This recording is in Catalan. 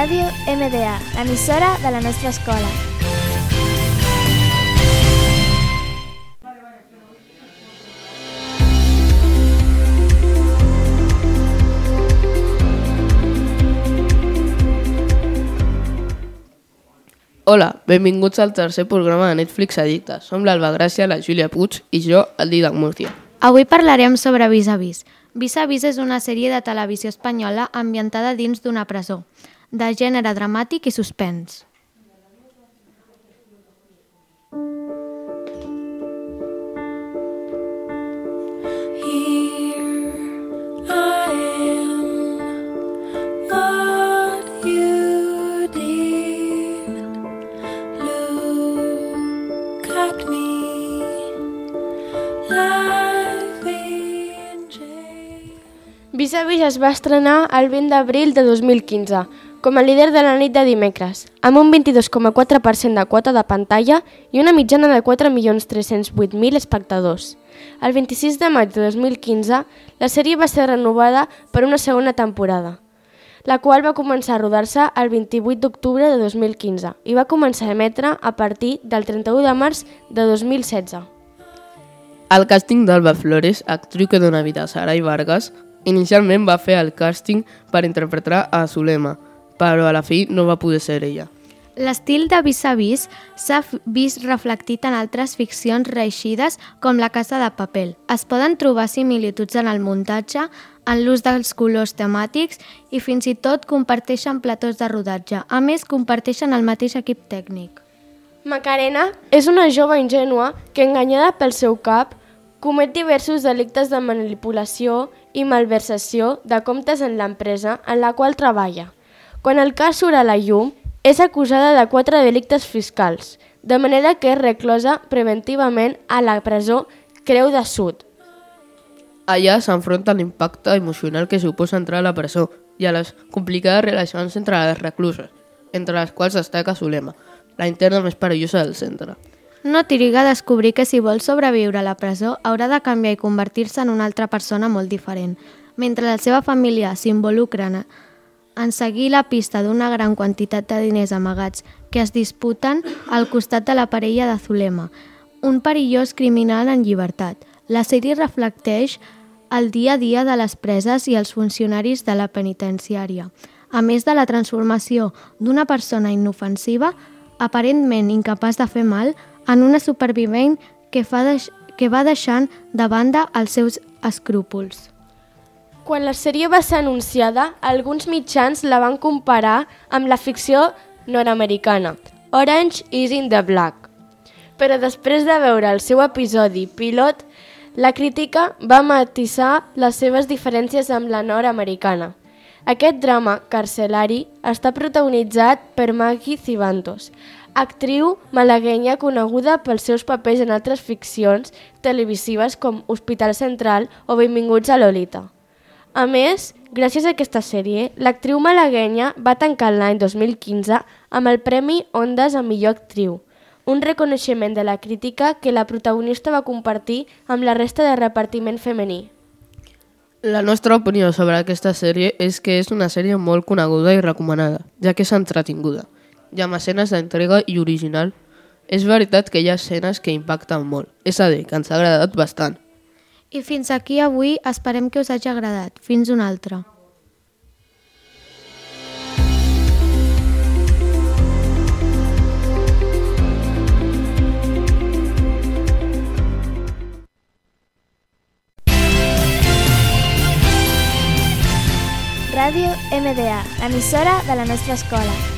Ràdio MDA, l'emissora de la nostra escola. Hola, benvinguts al tercer programa de Netflix Addictes. Som l'Alba Gràcia, la Júlia Puig i jo, el Didac Murcia. Avui parlarem sobre Vis a Vis. Vis a Vis és una sèrie de televisió espanyola ambientada dins d'una presó, de gènere dramàtic i suspens. Vis a Vis es va estrenar el 20 d'abril de 2015 com a líder de la nit de dimecres, amb un 22,4% de quota de pantalla i una mitjana de 4.308.000 espectadors. El 26 de maig de 2015, la sèrie va ser renovada per una segona temporada, la qual va començar a rodar-se el 28 d'octubre de 2015 i va començar a emetre a partir del 31 de març de 2016. El càsting d'Alba Flores, actriu que dona vida a Sarai Vargas, inicialment va fer el càsting per interpretar a Zulema, però a la fi no va poder ser ella. L'estil de Vis a Vis s'ha vist reflectit en altres ficcions reeixides com La Casa de Papel. Es poden trobar similituds en el muntatge, en l'ús dels colors temàtics i fins i tot comparteixen platós de rodatge. A més, comparteixen el mateix equip tècnic. Macarena és una jove ingènua que, enganyada pel seu cap, comet diversos delictes de manipulació i malversació de comptes en l'empresa en la qual treballa. Quan el cas surt a la llum, és acusada de quatre delictes fiscals, de manera que és reclosa preventivament a la presó Creu de Sud. Allà s'enfronta a l'impacte emocional que suposa entrar a la presó i a les complicades relacions entre les recluses, entre les quals destaca Zulema, la interna més perillosa del centre. No triga a descobrir que si vol sobreviure a la presó haurà de canviar i convertir-se en una altra persona molt diferent. Mentre la seva família s'involucra en, en seguir la pista d'una gran quantitat de diners amagats que es disputen al costat de la parella de Zulema, un perillós criminal en llibertat. La sèrie reflecteix el dia a dia de les preses i els funcionaris de la penitenciària, a més de la transformació d'una persona inofensiva, aparentment incapaç de fer mal, en una supervivent que, fa deix que va deixant de banda els seus escrúpols. Quan la sèrie va ser anunciada, alguns mitjans la van comparar amb la ficció nord-americana Orange is in the Black. Però després de veure el seu episodi pilot, la crítica va matisar les seves diferències amb la nord-americana. Aquest drama carcelari està protagonitzat per Maggie Cibantos, actriu malaguenya coneguda pels seus papers en altres ficcions televisives com Hospital Central o Benvinguts a Lolita. A més, gràcies a aquesta sèrie, l'actriu malaguenya va tancar l'any 2015 amb el Premi Ondas a millor actriu, un reconeixement de la crítica que la protagonista va compartir amb la resta de repartiment femení. La nostra opinió sobre aquesta sèrie és que és una sèrie molt coneguda i recomanada, ja que és entretinguda, i amb escenes d'entrega i original. És veritat que hi ha escenes que impacten molt, és a dir, que ens ha agradat bastant. I fins aquí avui esperem que us hagi agradat. Fins una altra. Ràdio MDA, l'emissora de la nostra escola.